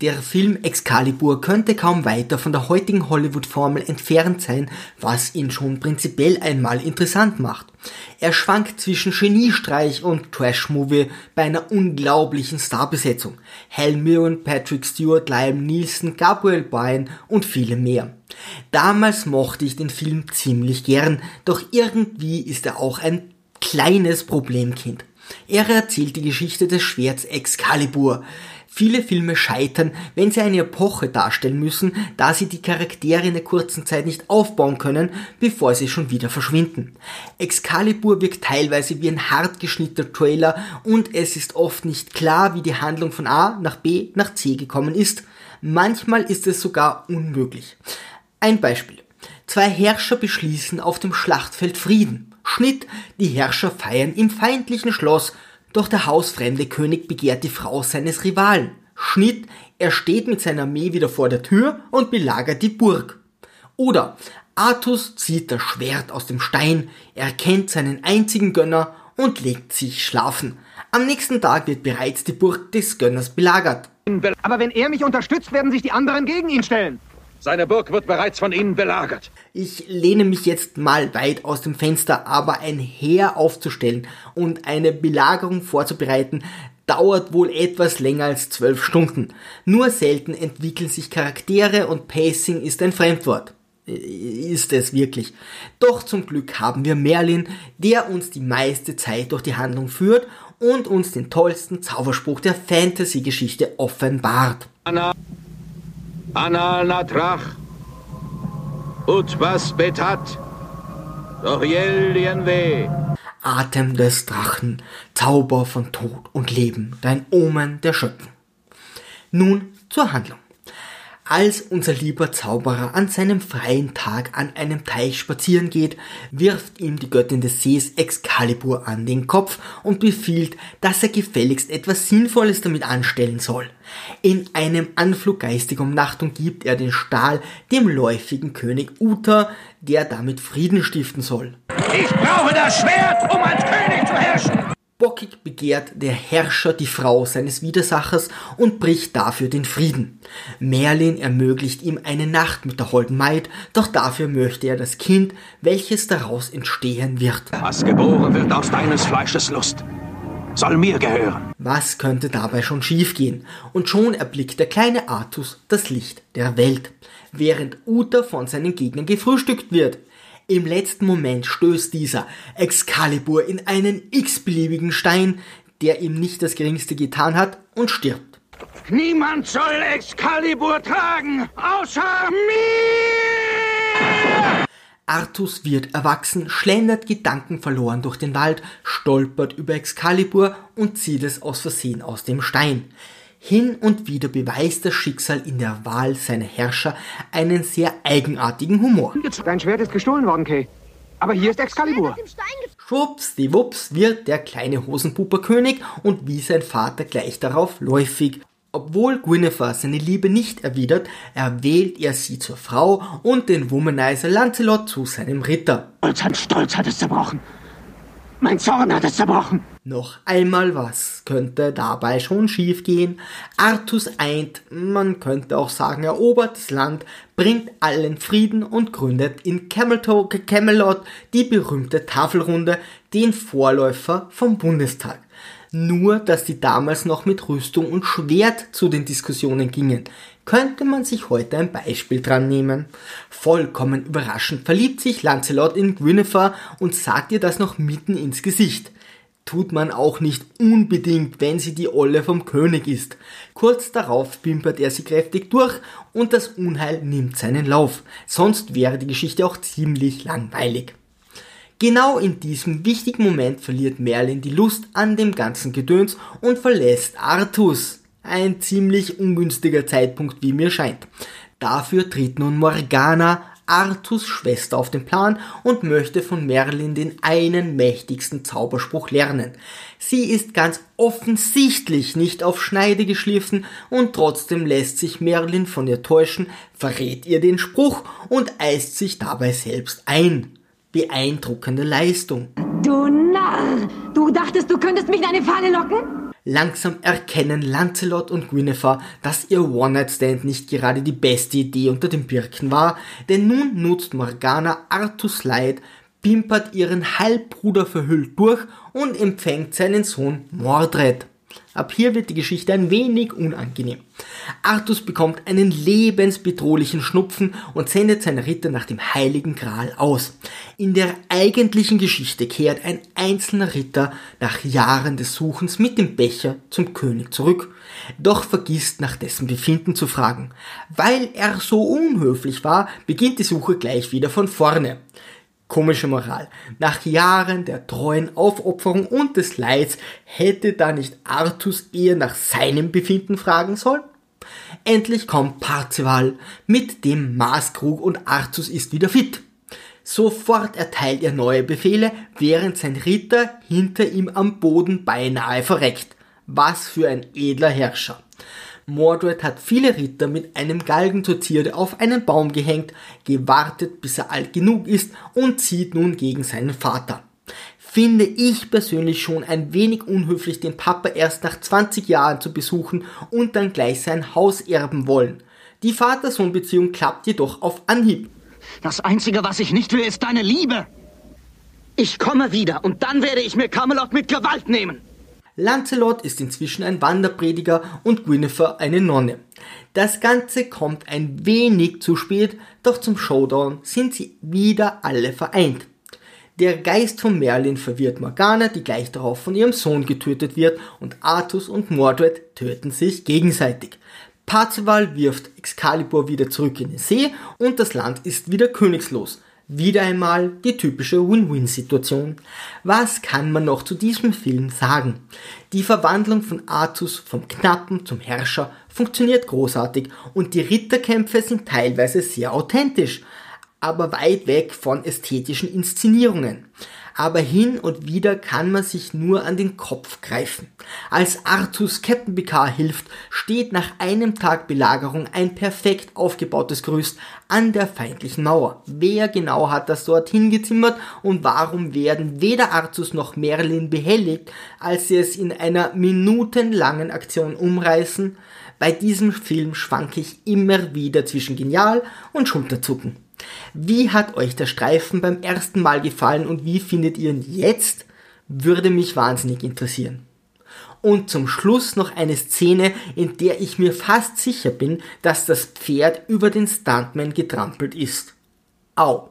Der Film Excalibur könnte kaum weiter von der heutigen Hollywood-Formel entfernt sein, was ihn schon prinzipiell einmal interessant macht. Er schwankt zwischen Geniestreich und Trash-Movie bei einer unglaublichen Starbesetzung. Hal Mirren, Patrick Stewart, Liam Neeson, Gabriel Byrne und viele mehr. Damals mochte ich den Film ziemlich gern, doch irgendwie ist er auch ein kleines Problemkind. Er erzählt die Geschichte des Schwerts Excalibur. Viele Filme scheitern, wenn sie eine Epoche darstellen müssen, da sie die Charaktere in der kurzen Zeit nicht aufbauen können, bevor sie schon wieder verschwinden. Excalibur wirkt teilweise wie ein hart geschnittener Trailer und es ist oft nicht klar, wie die Handlung von A nach B nach C gekommen ist. Manchmal ist es sogar unmöglich. Ein Beispiel. Zwei Herrscher beschließen auf dem Schlachtfeld Frieden. Schnitt, die Herrscher feiern im feindlichen Schloss, doch der hausfremde König begehrt die Frau seines Rivalen. Schnitt, er steht mit seiner Armee wieder vor der Tür und belagert die Burg. Oder Artus zieht das Schwert aus dem Stein, er kennt seinen einzigen Gönner und legt sich schlafen. Am nächsten Tag wird bereits die Burg des Gönners belagert. Aber wenn er mich unterstützt, werden sich die anderen gegen ihn stellen. Seine Burg wird bereits von ihnen belagert. Ich lehne mich jetzt mal weit aus dem Fenster, aber ein Heer aufzustellen und eine Belagerung vorzubereiten, dauert wohl etwas länger als zwölf Stunden. Nur selten entwickeln sich Charaktere und Pacing ist ein Fremdwort. Ist es wirklich. Doch zum Glück haben wir Merlin, der uns die meiste Zeit durch die Handlung führt und uns den tollsten Zauberspruch der Fantasy-Geschichte offenbart. Anna. Anal natrach, ut was betat, doch jelien weh. Atem des Drachen, Zauber von Tod und Leben, dein Omen der Schöpfung. Nun zur Handlung. Als unser lieber Zauberer an seinem freien Tag an einem Teich spazieren geht, wirft ihm die Göttin des Sees Excalibur an den Kopf und befiehlt, dass er gefälligst etwas Sinnvolles damit anstellen soll. In einem Anflug geistiger Umnachtung gibt er den Stahl dem läufigen König Uta, der damit Frieden stiften soll. Ich brauche das Schwert, um als König zu herrschen. Bockig begehrt der Herrscher die Frau seines Widersachers und bricht dafür den Frieden. Merlin ermöglicht ihm eine Nacht mit der holden Maid, doch dafür möchte er das Kind, welches daraus entstehen wird. Was geboren wird aus deines Fleisches Lust, soll mir gehören. Was könnte dabei schon schiefgehen? Und schon erblickt der kleine Artus das Licht der Welt, während Uta von seinen Gegnern gefrühstückt wird. Im letzten Moment stößt dieser Excalibur in einen x-beliebigen Stein, der ihm nicht das geringste getan hat, und stirbt. Niemand soll Excalibur tragen, außer mir! Artus wird erwachsen, schlendert gedankenverloren durch den Wald, stolpert über Excalibur und zieht es aus Versehen aus dem Stein. Hin und wieder beweist das Schicksal in der Wahl seiner Herrscher einen sehr eigenartigen Humor. Dein Schwert ist gestohlen worden, Kay. Aber hier ist Excalibur. Schwuppsdiwupps wird der kleine Hosenpuperkönig und wie sein Vater gleich darauf läufig. Obwohl Guinevere seine Liebe nicht erwidert, erwählt er sie zur Frau und den Womanizer Lancelot zu seinem Ritter. Stolz hat Stolz hat es zerbrochen. Mein Zorn hat es zerbrochen. Noch einmal was könnte dabei schon schiefgehen. Artus eint, man könnte auch sagen erobert das Land, bringt allen Frieden und gründet in Camelot, die berühmte Tafelrunde, den Vorläufer vom Bundestag. Nur, dass die damals noch mit Rüstung und Schwert zu den Diskussionen gingen, könnte man sich heute ein Beispiel dran nehmen. Vollkommen überraschend verliebt sich Lancelot in Guinevere und sagt ihr das noch mitten ins Gesicht. Tut man auch nicht unbedingt, wenn sie die Olle vom König ist. Kurz darauf pimpert er sie kräftig durch und das Unheil nimmt seinen Lauf. Sonst wäre die Geschichte auch ziemlich langweilig. Genau in diesem wichtigen Moment verliert Merlin die Lust an dem ganzen Gedöns und verlässt Artus. Ein ziemlich ungünstiger Zeitpunkt, wie mir scheint. Dafür tritt nun Morgana, Artus Schwester, auf den Plan und möchte von Merlin den einen mächtigsten Zauberspruch lernen. Sie ist ganz offensichtlich nicht auf Schneide geschliffen und trotzdem lässt sich Merlin von ihr täuschen, verrät ihr den Spruch und eist sich dabei selbst ein. Beeindruckende Leistung. Du Narr! Du dachtest, du könntest mich in eine Falle locken? Langsam erkennen Lancelot und Guinevere, dass ihr One-Night-Stand nicht gerade die beste Idee unter den Birken war, denn nun nutzt Morgana Artus Leid, pimpert ihren Halbbruder verhüllt durch und empfängt seinen Sohn Mordred. Ab hier wird die Geschichte ein wenig unangenehm. Artus bekommt einen lebensbedrohlichen Schnupfen und sendet seine Ritter nach dem Heiligen Gral aus. In der eigentlichen Geschichte kehrt ein einzelner Ritter nach Jahren des Suchens mit dem Becher zum König zurück, doch vergisst nach dessen Befinden zu fragen. Weil er so unhöflich war, beginnt die Suche gleich wieder von vorne. Komische Moral. Nach Jahren der treuen Aufopferung und des Leids hätte da nicht Artus eher nach seinem Befinden fragen sollen? Endlich kommt Parzival mit dem Maßkrug und Artus ist wieder fit. Sofort erteilt er neue Befehle, während sein Ritter hinter ihm am Boden beinahe verreckt. Was für ein edler Herrscher. Mordred hat viele Ritter mit einem Galgen Zierde auf einen Baum gehängt, gewartet, bis er alt genug ist und zieht nun gegen seinen Vater. Finde ich persönlich schon ein wenig unhöflich, den Papa erst nach 20 Jahren zu besuchen und dann gleich sein Haus erben wollen. Die Vater-Sohn-Beziehung klappt jedoch auf Anhieb. Das Einzige, was ich nicht will, ist deine Liebe. Ich komme wieder und dann werde ich mir Camelot mit Gewalt nehmen. Lancelot ist inzwischen ein Wanderprediger und Guinevere eine Nonne. Das Ganze kommt ein wenig zu spät, doch zum Showdown sind sie wieder alle vereint. Der Geist von Merlin verwirrt Morgana, die gleich darauf von ihrem Sohn getötet wird, und Artus und Mordred töten sich gegenseitig. Parzival wirft Excalibur wieder zurück in den See und das Land ist wieder königslos. Wieder einmal die typische Win-Win-Situation. Was kann man noch zu diesem Film sagen? Die Verwandlung von Artus vom Knappen zum Herrscher funktioniert großartig und die Ritterkämpfe sind teilweise sehr authentisch, aber weit weg von ästhetischen Inszenierungen aber hin und wieder kann man sich nur an den Kopf greifen. Als Artus Picard hilft, steht nach einem Tag Belagerung ein perfekt aufgebautes Gerüst an der feindlichen Mauer. Wer genau hat das dort hingezimmert und warum werden weder Artus noch Merlin behelligt, als sie es in einer minutenlangen Aktion umreißen? Bei diesem Film schwanke ich immer wieder zwischen genial und Schulterzucken. Wie hat euch der Streifen beim ersten Mal gefallen und wie findet ihr ihn jetzt? Würde mich wahnsinnig interessieren. Und zum Schluss noch eine Szene, in der ich mir fast sicher bin, dass das Pferd über den Stuntman getrampelt ist. Au.